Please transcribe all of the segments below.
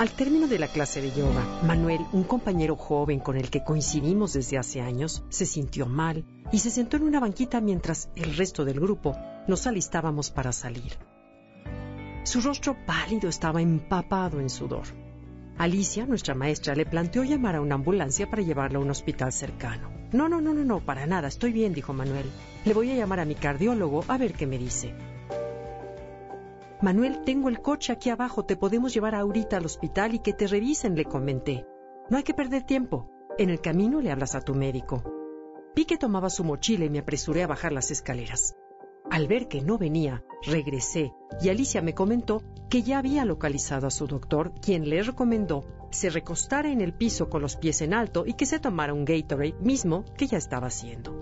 Al término de la clase de yoga, Manuel, un compañero joven con el que coincidimos desde hace años, se sintió mal y se sentó en una banquita mientras el resto del grupo nos alistábamos para salir. Su rostro pálido estaba empapado en sudor. Alicia, nuestra maestra, le planteó llamar a una ambulancia para llevarlo a un hospital cercano. No, no, no, no, no, para nada, estoy bien, dijo Manuel. Le voy a llamar a mi cardiólogo a ver qué me dice. Manuel, tengo el coche aquí abajo, te podemos llevar ahorita al hospital y que te revisen, le comenté. No hay que perder tiempo. En el camino le hablas a tu médico. Vi que tomaba su mochila y me apresuré a bajar las escaleras. Al ver que no venía, regresé y Alicia me comentó que ya había localizado a su doctor, quien le recomendó se recostara en el piso con los pies en alto y que se tomara un Gatorade mismo que ya estaba haciendo.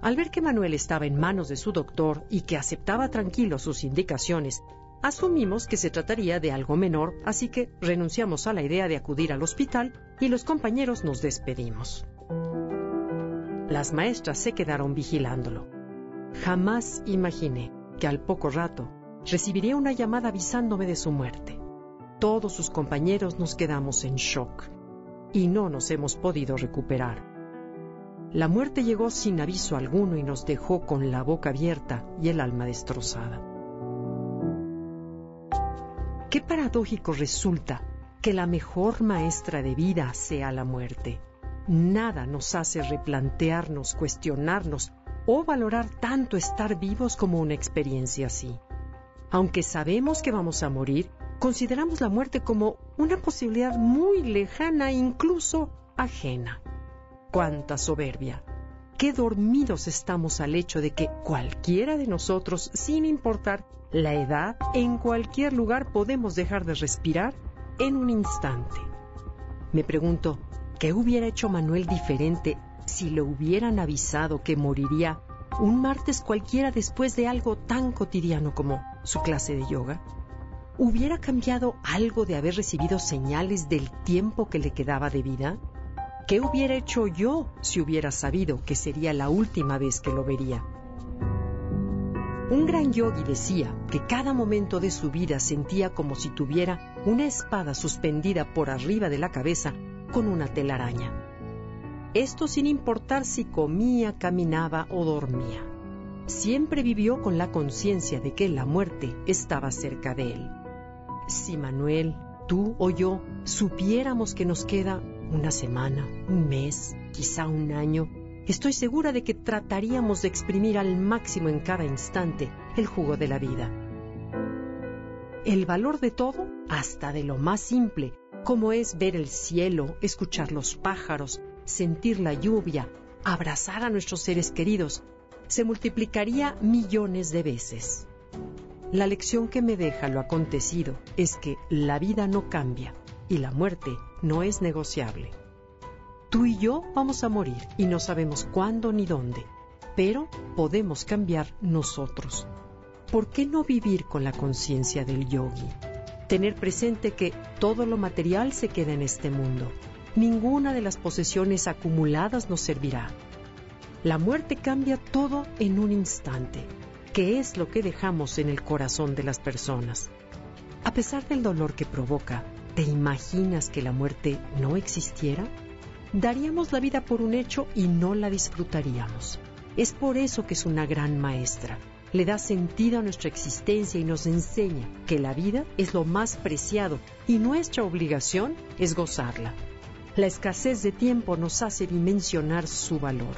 Al ver que Manuel estaba en manos de su doctor y que aceptaba tranquilo sus indicaciones, asumimos que se trataría de algo menor, así que renunciamos a la idea de acudir al hospital y los compañeros nos despedimos. Las maestras se quedaron vigilándolo. Jamás imaginé que al poco rato recibiría una llamada avisándome de su muerte. Todos sus compañeros nos quedamos en shock y no nos hemos podido recuperar. La muerte llegó sin aviso alguno y nos dejó con la boca abierta y el alma destrozada. Qué paradójico resulta que la mejor maestra de vida sea la muerte. Nada nos hace replantearnos, cuestionarnos o valorar tanto estar vivos como una experiencia así. Aunque sabemos que vamos a morir, consideramos la muerte como una posibilidad muy lejana e incluso ajena cuánta soberbia. Qué dormidos estamos al hecho de que cualquiera de nosotros, sin importar la edad, en cualquier lugar podemos dejar de respirar en un instante. Me pregunto, ¿qué hubiera hecho Manuel diferente si le hubieran avisado que moriría un martes cualquiera después de algo tan cotidiano como su clase de yoga? ¿Hubiera cambiado algo de haber recibido señales del tiempo que le quedaba de vida? ¿Qué hubiera hecho yo si hubiera sabido que sería la última vez que lo vería? Un gran yogi decía que cada momento de su vida sentía como si tuviera una espada suspendida por arriba de la cabeza con una telaraña. Esto sin importar si comía, caminaba o dormía. Siempre vivió con la conciencia de que la muerte estaba cerca de él. Si Manuel, tú o yo supiéramos que nos queda una semana, un mes, quizá un año, estoy segura de que trataríamos de exprimir al máximo en cada instante el jugo de la vida. El valor de todo, hasta de lo más simple, como es ver el cielo, escuchar los pájaros, sentir la lluvia, abrazar a nuestros seres queridos, se multiplicaría millones de veces. La lección que me deja lo acontecido es que la vida no cambia y la muerte no es negociable. Tú y yo vamos a morir y no sabemos cuándo ni dónde, pero podemos cambiar nosotros. ¿Por qué no vivir con la conciencia del yogi? Tener presente que todo lo material se queda en este mundo. Ninguna de las posesiones acumuladas nos servirá. La muerte cambia todo en un instante, que es lo que dejamos en el corazón de las personas. A pesar del dolor que provoca, ¿Te imaginas que la muerte no existiera? Daríamos la vida por un hecho y no la disfrutaríamos. Es por eso que es una gran maestra. Le da sentido a nuestra existencia y nos enseña que la vida es lo más preciado y nuestra obligación es gozarla. La escasez de tiempo nos hace dimensionar su valor.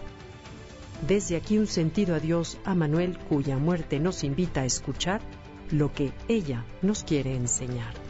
Desde aquí un sentido adiós a Manuel cuya muerte nos invita a escuchar lo que ella nos quiere enseñar.